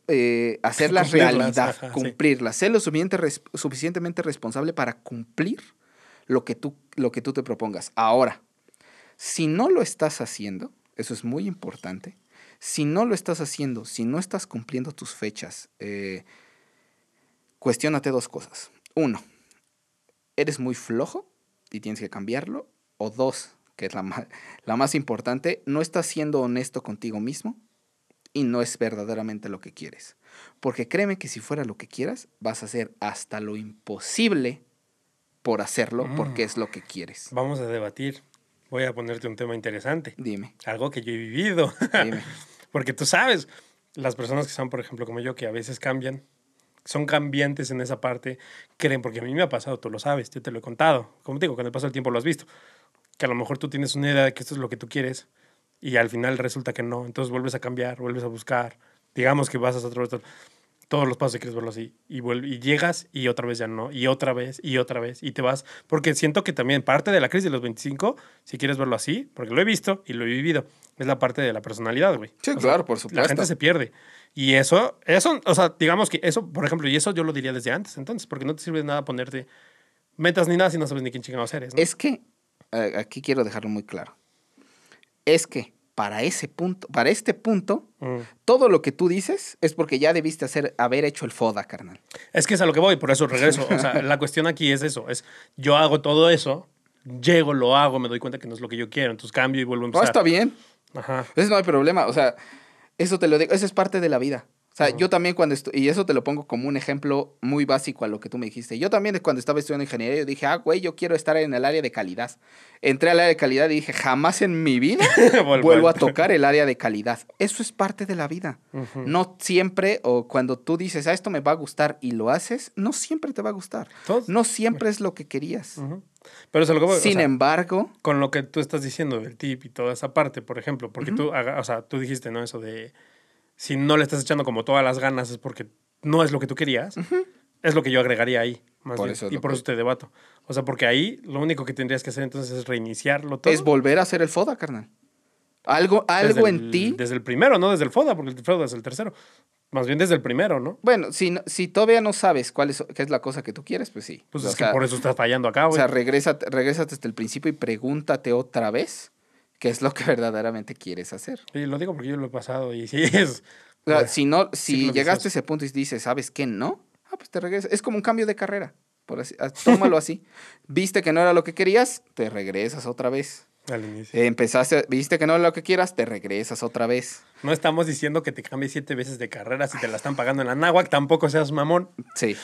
eh, hacerlas Cumplirlas, realidad, ajá, sí. cumplirlas, ser lo suficiente res- suficientemente responsable para cumplir lo que tú, lo que tú te propongas. Ahora, si no lo estás haciendo, eso es muy importante, si no lo estás haciendo, si no estás cumpliendo tus fechas, eh, cuestiónate dos cosas. Uno, ¿eres muy flojo y tienes que cambiarlo? O dos, que es la, ma- la más importante, no estás siendo honesto contigo mismo y no es verdaderamente lo que quieres. Porque créeme que si fuera lo que quieras, vas a hacer hasta lo imposible por hacerlo Mm. porque es lo que quieres. Vamos a debatir. Voy a ponerte un tema interesante. Dime, Algo que yo he vivido. dime. Porque tú sabes, las personas que son, por ejemplo, como yo, que a veces cambian, son cambiantes en esa parte, creen, porque a mí me ha pasado, tú lo sabes, yo te lo he contado, como te digo, con el paso del tiempo lo has visto, que a lo mejor tú tienes una idea de que esto es lo que tú quieres y al final resulta que no, entonces vuelves a cambiar, vuelves a buscar, digamos que vas a otro, todos los pasos y quieres verlo así. Y, y llegas y otra vez ya no, y otra vez, y otra vez, y te vas. Porque siento que también parte de la crisis de los 25, si quieres verlo así, porque lo he visto y lo he vivido, es la parte de la personalidad, güey. Sí, claro, por supuesto. La gente se pierde. Y eso, eso, o sea, digamos que eso, por ejemplo, y eso yo lo diría desde antes, entonces, porque no te sirve de nada ponerte metas ni nada si no sabes ni quién chingados eres. Es que, aquí quiero dejarlo muy claro. Es que para ese punto, para este punto, mm. todo lo que tú dices es porque ya debiste hacer, haber hecho el FODA, carnal. Es que es a lo que voy, por eso regreso. O sea, la cuestión aquí es eso, es yo hago todo eso, llego, lo hago, me doy cuenta que no es lo que yo quiero, entonces cambio y vuelvo a empezar. No, está bien. Ajá. Eso no hay problema, o sea, eso te lo digo, eso es parte de la vida. O sea, yo también cuando estoy, y eso te lo pongo como un ejemplo muy básico a lo que tú me dijiste. Yo también cuando estaba estudiando ingeniería, yo dije, ah, güey, yo quiero estar en el área de calidad. Entré al área de calidad y dije, jamás en mi vida vuelvo a tocar el área de calidad. Eso es parte de la vida. No siempre, o cuando tú dices, ah, esto me va a gustar y lo haces, no siempre te va a gustar. No siempre es lo que querías. Pero eso lo que Sin embargo. Con lo que tú estás diciendo del tip y toda esa parte, por ejemplo, porque tú, o sea, tú dijiste, ¿no? Eso de si no le estás echando como todas las ganas es porque no es lo que tú querías, es lo que yo agregaría ahí. Más bien. y por eso te debato. O sea, porque ahí lo único que tendrías que hacer entonces es reiniciarlo todo. Es volver a hacer el FODA, carnal. Algo, algo en ti. Desde el primero, no desde el FODA, porque el FODA es el tercero. Más bien desde el primero, ¿no? Bueno, si, si todavía no sabes cuál es, qué es la cosa que tú quieres, pues sí. Pues es que por eso estás fallando acá, güey. O sea, regresa, regresa desde el principio y pregúntate otra vez qué es lo que verdaderamente quieres hacer. Y lo digo porque yo lo he pasado y sí es. O sea, si no, si llegaste a ese punto y dices, ¿sabes qué? No, ah, pues te regresas. Es como un cambio de carrera. Por así, ah, tómalo así. Viste que no era lo que querías, te regresas otra vez. Al inicio. empezaste, viste que no era lo que quieras, te regresas otra vez. No estamos diciendo que te cambies siete veces de carrera si te la están pagando en la náhuac, tampoco seas mamón. Sí.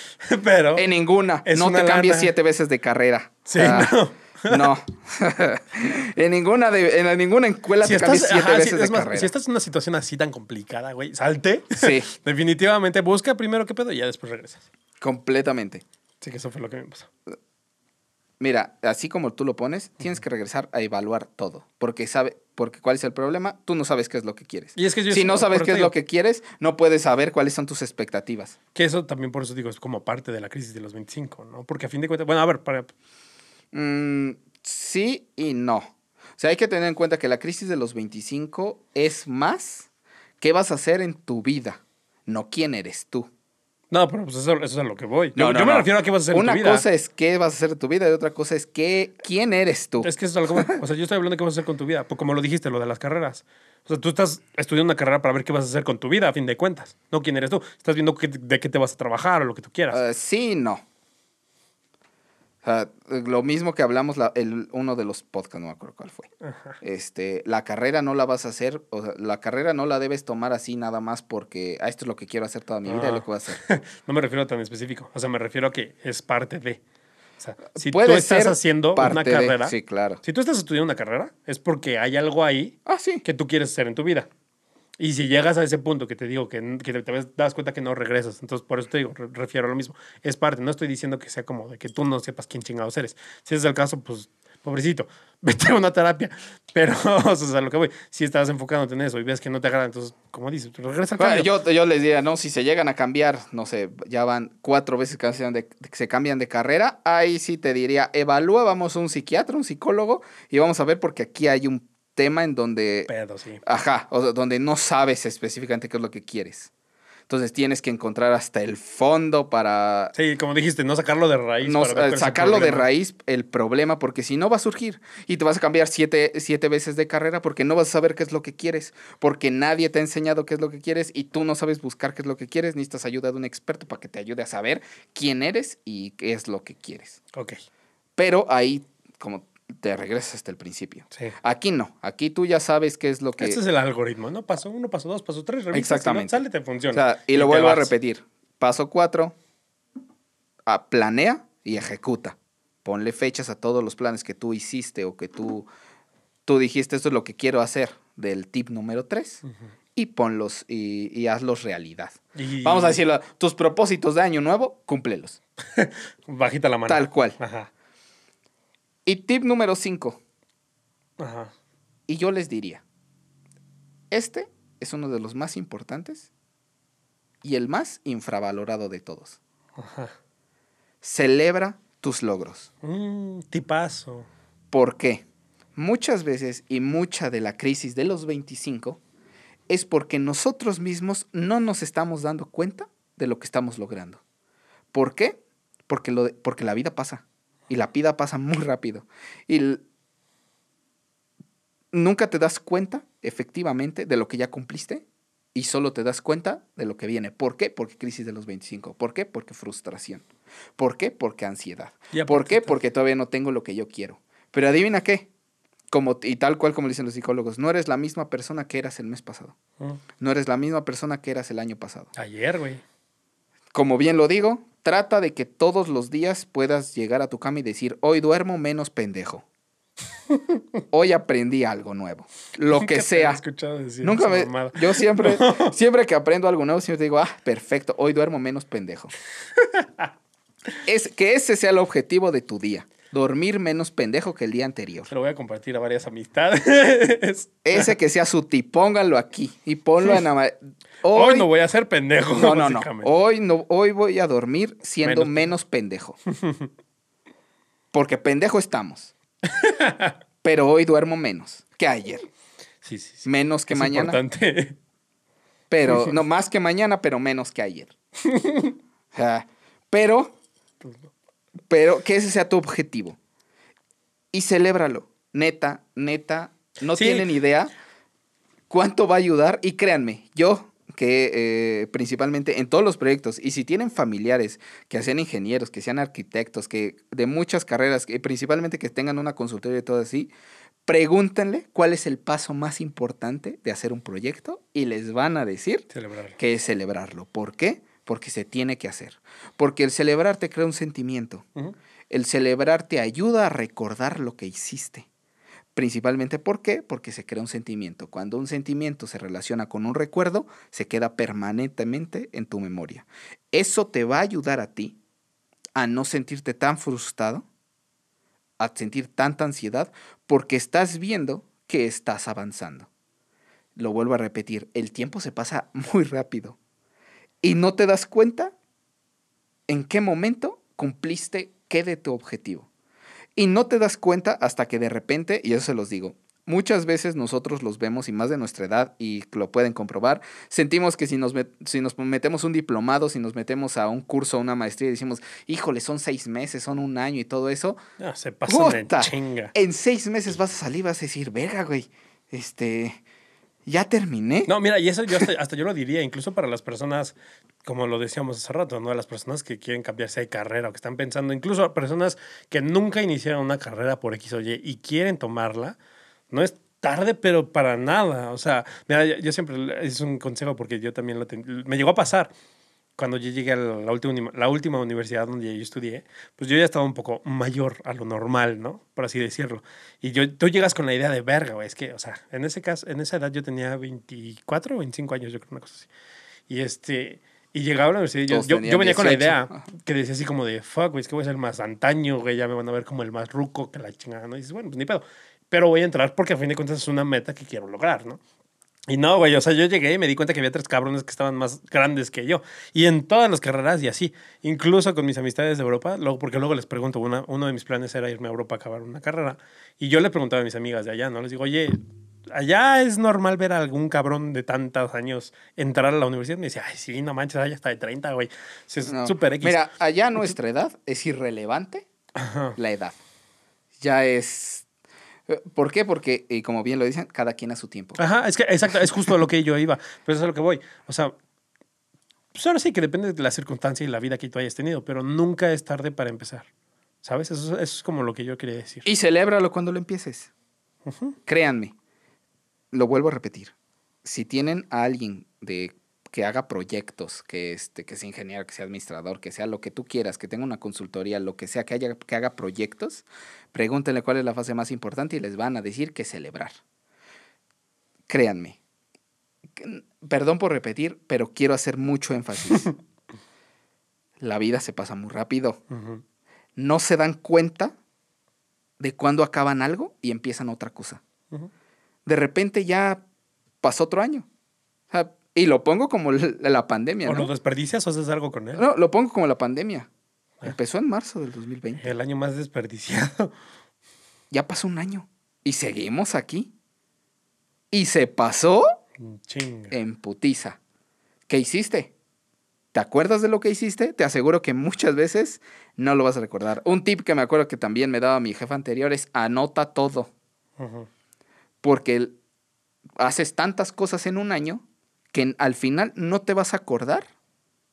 Pero. En ninguna. No te cambies siete veces de carrera. Sí, no. No. en ninguna de, en ninguna escuela si te estás, siete veces de carrera. Si estás en una situación así tan complicada, güey, salte. Sí. Definitivamente busca primero qué pedo y ya después regresas. Completamente. Sí, que eso fue lo que me pasó. Mira, así como tú lo pones, tienes que regresar a evaluar todo. Porque sabe, porque cuál es el problema, tú no sabes qué es lo que quieres. Y es que si no sabes qué es lo que quieres, no puedes saber cuáles son tus expectativas. Que eso también por eso digo, es como parte de la crisis de los 25, ¿no? Porque a fin de cuentas, bueno, a ver, para, Mm, sí y no. O sea, hay que tener en cuenta que la crisis de los 25 es más qué vas a hacer en tu vida, no quién eres tú. No, pero pues eso, es a lo que voy. Yo, me refiero a qué vas a hacer en tu vida. Una cosa es qué vas a hacer en tu vida y otra cosa es qué, quién eres tú. Es que eso es algo. o sea, yo estoy hablando de qué vas a hacer con tu vida. Pues como lo dijiste, lo de las carreras. O sea, tú estás estudiando una carrera para ver qué vas a hacer con tu vida, a fin de cuentas. No quién eres tú. Estás viendo de qué te vas a trabajar o lo que tú quieras. Uh, sí, no lo mismo que hablamos la, el, uno de los podcasts, no me acuerdo cuál fue. Este, la carrera no la vas a hacer, o sea, la carrera no la debes tomar así nada más porque ah, esto es lo que quiero hacer toda mi vida y lo que voy a hacer. no me refiero a tan específico, o sea, me refiero a que es parte de. O sea, si tú estás haciendo una carrera, sí, claro. Si tú estás estudiando una carrera, es porque hay algo ahí ah, sí. que tú quieres hacer en tu vida. Y si llegas a ese punto que te digo que, que te, das cuenta que no regresas, entonces por eso te digo, refiero a lo mismo. Es parte, no estoy diciendo que sea como de que tú no sepas quién chingados eres. Si ese es el caso, pues pobrecito, vete a una terapia. Pero, o sea, lo que voy, si estás enfocándote en eso y ves que no te agrada, entonces, como dices, regresa al cambio. yo, yo les diría, no, si se llegan a cambiar, no sé, ya van cuatro veces que se, de, se cambian de carrera, ahí sí te diría, evalúa, vamos a un psiquiatra, un psicólogo, y vamos a ver porque aquí hay un tema en donde... Pedo, sí. Ajá, o donde no sabes específicamente qué es lo que quieres. Entonces tienes que encontrar hasta el fondo para... Sí, como dijiste, no sacarlo de raíz. No, sacarlo de raíz el problema, porque si no va a surgir y te vas a cambiar siete, siete veces de carrera porque no vas a saber qué es lo que quieres, porque nadie te ha enseñado qué es lo que quieres y tú no sabes buscar qué es lo que quieres, necesitas ayuda de un experto para que te ayude a saber quién eres y qué es lo que quieres. Ok. Pero ahí, como te regresas hasta el principio. Aquí no, aquí tú ya sabes qué es lo que... Este es el algoritmo, ¿no? Paso uno, paso dos, paso tres, Exactamente. sale, te funciona. y, lo vuelvo a repetir. Paso cuatro, planea y ejecuta. Ponle fechas a todos los planes que tú hiciste o que tú, tú dijiste, esto es lo que quiero hacer del tip número tres. y ponlos y, y hazlos realidad. Y- Vamos a decirlo, tus propósitos de año nuevo, cúmplelos. Bajita la mano. Tal cual. Ajá. Y tip número 5, Ajá. y yo les diría, este es uno de los más importantes y el más infravalorado de todos. Ajá. Celebra tus logros. Mm, tipazo. ¿Por qué? Muchas veces y mucha de la crisis de los 25 es porque nosotros mismos no nos estamos dando cuenta de lo que estamos logrando. ¿Por qué? Porque, lo de- porque la vida pasa. Y la vida pasa muy rápido. Y nunca te das cuenta, efectivamente, de lo que ya cumpliste. Y solo te das cuenta de lo que viene. ¿Por qué? Porque crisis de los 25. ¿Por qué? Porque frustración. ¿Por qué? Porque ansiedad. ¿Por qué? Porque todavía no tengo lo que yo quiero. Pero adivina qué. Como, y tal cual como dicen los psicólogos, no eres la misma persona que eras el mes pasado. Mm. No eres la misma persona que eras el año pasado. Ayer, güey. Como bien lo digo, trata de que todos los días puedas llegar a tu cama y decir, hoy duermo menos pendejo. Hoy aprendí algo nuevo. Lo que sea. había escuchado decir Nunca me... mamada. Yo siempre, siempre que aprendo algo nuevo, siempre digo, ah, perfecto, hoy duermo menos pendejo. Es, que ese sea el objetivo de tu día. Dormir menos pendejo que el día anterior. Se lo voy a compartir a varias amistades. Ese que sea su ti, póngalo aquí y ponlo en ama- Hoy, no voy a ser pendejo. No, no, no. Hoy no, hoy voy a dormir siendo Menos menos, pendejo. Porque pendejo estamos. Pero hoy duermo menos que ayer. Sí, sí, sí. Menos que Es mañana. importante. Pero, no, más que mañana, pero menos que ayer. Pero, pero que ese sea tu objetivo. Y celébralo. Neta, neta, no Sí. tienen idea cuánto va a ayudar. Y créanme, yo que eh, principalmente en todos los proyectos, y si tienen familiares que sean ingenieros, que sean arquitectos, que de muchas carreras, que principalmente que tengan una consultoría y todo así, pregúntenle cuál es el paso más importante de hacer un proyecto y les van a decir Celebrarlo. que es celebrarlo. ¿Por qué? Porque se tiene que hacer. Porque el celebrar te crea un sentimiento. El celebrar te ayuda a recordar lo que hiciste. Principalmente ¿por qué? Porque se crea un sentimiento. Cuando un sentimiento se relaciona con un recuerdo, se queda permanentemente en tu memoria. Eso te va a ayudar a ti a no sentirte tan frustrado, a sentir tanta ansiedad, porque estás viendo que estás avanzando. Lo vuelvo a repetir, el tiempo se pasa muy rápido y no te das cuenta en qué momento cumpliste qué de tu objetivo. Y no te das cuenta hasta que de repente, y eso se los digo, muchas veces nosotros los vemos y más de nuestra edad y lo pueden comprobar, sentimos que si nos, si nos metemos un diplomado, si nos metemos a un curso, a una maestría y decimos, híjole, son seis meses, son un año y todo eso, Ah, se pasan de chinga. en seis meses vas a salir y vas a decir, verga, güey, este, ya terminé. No, mira, y eso yo hasta, yo lo diría, incluso para las personas, como lo decíamos hace rato, ¿no? Las personas que quieren cambiarse de carrera o que están pensando, incluso personas que nunca iniciaron una carrera por X o Y y quieren tomarla, no es tarde, pero para nada. O sea, mira, yo, yo siempre, es un consejo porque yo también lo ten- me llegó a pasar. Cuando yo llegué a la última, la última universidad donde yo estudié, pues yo ya estaba un poco mayor a lo normal, ¿no? Por así decirlo. Y yo, tú llegas con la idea de verga, güey. Es que, o sea, en ese caso, en esa edad yo tenía 24 o 25 años, yo creo, una cosa así. Y este, y llegaba a la universidad, y yo, yo, yo venía con la 18. idea que decía así como de, fuck, güey, es que voy a ser el más antaño, güey, ya me van a ver como el más ruco que la chingada, ¿no? Y dices, bueno, pues ni pedo. Pero voy a entrar porque a fin de cuentas es una meta que quiero lograr, ¿no? Y no, güey, o sea, yo llegué y me di cuenta que había tres cabrones que estaban más grandes que yo. Y en todas las carreras y así. Incluso con mis amistades de Europa, luego, porque luego les pregunto, una, uno de mis planes era irme a Europa a acabar una carrera. Y yo le preguntaba a mis amigas de allá, ¿no? Les digo, oye, allá es normal ver a algún cabrón de tantos años entrar a la universidad. Me decía, ay, sí, no manches, allá está de 30, güey. Es No. súper X. Mira, allá a nuestra edad es irrelevante Ajá. la edad. Ya es... ¿Por qué? Porque, y como bien lo dicen, cada quien a su tiempo. Ajá, es que exacto, es justo a lo que yo iba. Pero eso es a lo que voy. O sea, pues ahora sí que depende de la circunstancia y la vida que tú hayas tenido, pero nunca es tarde para empezar. ¿Sabes? Eso, eso es como lo que yo quería decir. Y celébralo cuando lo empieces. Ujú. Créanme, lo vuelvo a repetir. Si tienen a alguien de que haga proyectos, que este, que sea ingeniero, que sea administrador, que sea lo que tú quieras, que tenga una consultoría, lo que sea, que haya, que haga proyectos, pregúntenle cuál es la fase más importante y les van a decir que celebrar. Créanme, perdón por repetir, pero quiero hacer mucho énfasis. la vida se pasa muy rápido. No se dan cuenta de cuándo acaban algo y empiezan otra cosa. De repente ya pasó otro año. O sea, y lo pongo como la pandemia, ¿O ¿no? lo desperdicias o haces algo con él? No, lo pongo como la pandemia. Ah. Empezó en marzo del 2020. El año más desperdiciado. Ya pasó un año. Y seguimos aquí. Y se pasó Chinga. en putiza. ¿Qué hiciste? ¿Te acuerdas de lo que hiciste? Te aseguro que muchas veces no lo vas a recordar. Un tip que me acuerdo que también me daba mi jefa anterior es anota todo. Porque haces tantas cosas en un año que al final no te vas a acordar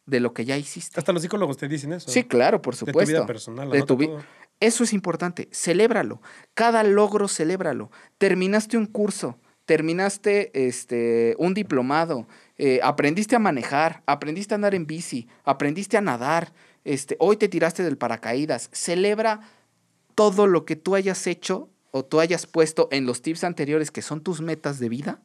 de lo que ya hiciste. Hasta los psicólogos te dicen eso. Sí, claro, por De tu supuesto. vida personal. De tu vi- todo. Eso es importante, celébralo. Cada logro, celébralo. Terminaste un curso, terminaste este, un diplomado, eh, aprendiste a manejar, aprendiste a andar en bici, aprendiste a nadar, este, hoy te tiraste del paracaídas. Celebra todo lo que tú hayas hecho o tú hayas puesto en los tips anteriores que son tus metas de vida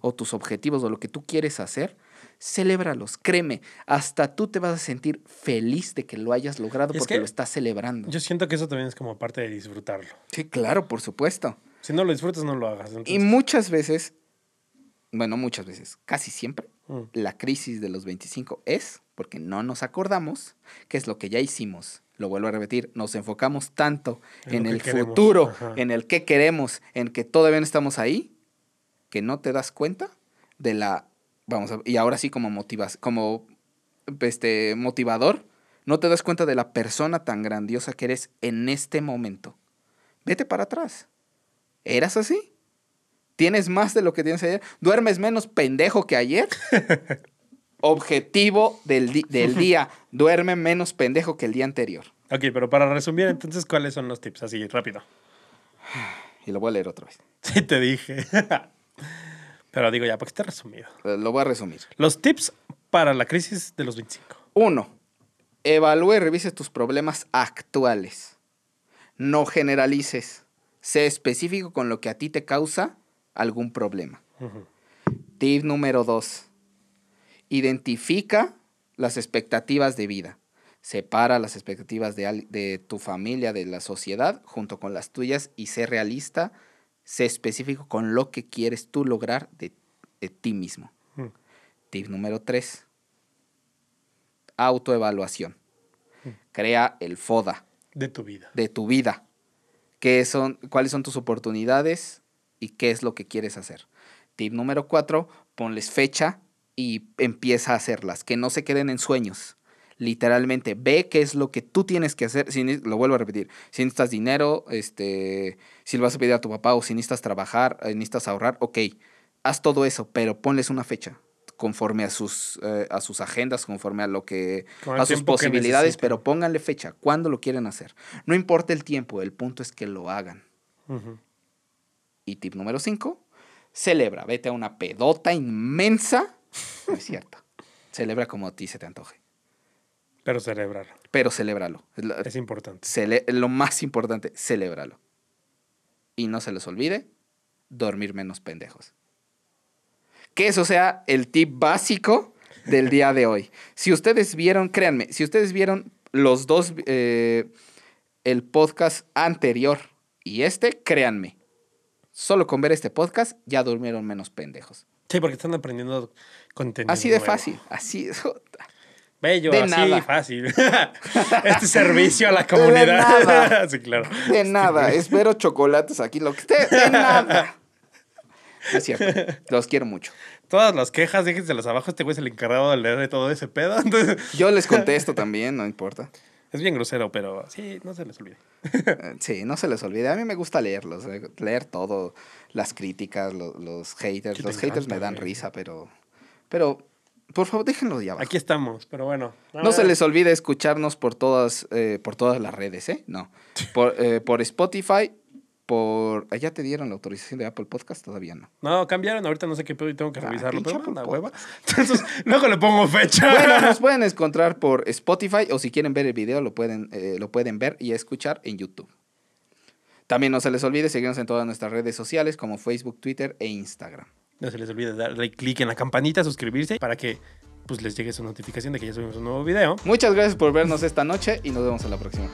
O tus objetivos o lo que tú quieres hacer. Celébralos, créeme, hasta tú te vas a sentir feliz de que lo hayas logrado porque que lo estás celebrando. Yo siento que eso también es como parte de disfrutarlo. Sí, claro, por supuesto. Si no lo disfrutas, no lo hagas. Y muchas veces, bueno, muchas veces, casi siempre, Mm. la crisis de los 25 es porque no nos acordamos qué es lo que ya hicimos. Lo vuelvo a repetir, nos enfocamos tanto En el queremos, futuro, ajá. en el que queremos, en que todavía no estamos ahí, que no te das cuenta de la, vamos a, y ahora sí como motivas, como este motivador, no te das cuenta de la persona tan grandiosa que eres en este momento. Vete para atrás. ¿Eras así? ¿Tienes más de lo que tienes ayer? ¿Duermes menos pendejo que ayer? Objetivo del, di- del día. Duerme menos pendejo que el día anterior. Ok, pero para resumir, entonces, ¿cuáles son los tips? Así, rápido. Y lo voy a leer otra vez. Sí, te dije. Pero digo ya, porque esté resumido. Eh, Lo voy a resumir. Los tips para la crisis de los 25. Uno, evalúe y revise tus problemas actuales. No generalices. Sé específico con lo que a ti te causa algún problema. Tip número dos. Identifica las expectativas de vida. Separa las expectativas de, de tu familia, de la sociedad, junto con las tuyas y sé realista, sé específico con lo que quieres tú lograr de, de ti mismo. Mm. Tip número tres. Autoevaluación. Crea el FODA De tu vida. de tu vida. ¿Qué son, ¿Cuáles son tus oportunidades y qué es lo que quieres hacer? Tip número cuatro, ponles fecha y empieza a hacerlas, que no se queden en sueños. Literalmente, ve qué es lo que tú tienes que hacer. Si, lo vuelvo a repetir, si necesitas dinero, este, si le vas a pedir a tu papá o si necesitas trabajar, eh, necesitas ahorrar, ok, haz todo eso, pero ponles una fecha conforme a sus, eh, a sus agendas, conforme a lo que, Con a sus posibilidades, pero pónganle fecha, cuándo lo quieren hacer. No importa el tiempo, el punto es que lo hagan. Y tip número 5, celebra. Vete a una pedota inmensa. No es cierto. Celebra como a ti se te antoje. Pero celebrar. Pero celébralo. Es importante. cele- lo más importante, celébralo. Y no se les olvide, dormir menos pendejos. Que eso sea el tip básico del día de hoy. Si ustedes vieron, créanme, si ustedes vieron los dos, eh, el podcast anterior y este, créanme, solo con ver este podcast ya durmieron menos pendejos. Sí, porque están aprendiendo contenido. Así de nuevo. fácil, así. Bello, De así nada. fácil. este servicio a la comunidad. nada. sí, claro. De nada, espero chocolates aquí, lo que esté, de nada. Es cierto, los quiero mucho. Todas las quejas, déjenselas abajo. Este güey es el encargado de leer de todo ese pedo. Entonces, Yo les contesto también, no importa. es bien grosero, pero sí, no se les olvide. Eh, Sí, no se les olvide. A mí me gusta leerlos, eh, leer todo, las críticas, lo- los, haters. Los haters me dan risa, pero, pero, por favor, déjenlo ya abajo. Aquí estamos, pero bueno. No se les olvide escucharnos por todas, eh, por todas las redes, ¿eh? No. Por, eh, por Spotify, por... ¿Ya te dieron la autorización de Apple Podcast? Todavía no. No, cambiaron. Ahorita no sé qué pedo y tengo que Ah, revisarlo. pinche Pero una hueva. Entonces, luego le pongo fecha. Bueno, nos pueden encontrar por Spotify o si quieren ver el video lo pueden, eh, lo pueden ver y escuchar en YouTube. También no se les olvide seguirnos en todas nuestras redes sociales como Facebook, Twitter e Instagram. No se les olvide darle clic en la campanita, suscribirse para que pues les llegue su notificación de que ya subimos un nuevo video. Muchas gracias por vernos esta noche y nos vemos en la próxima.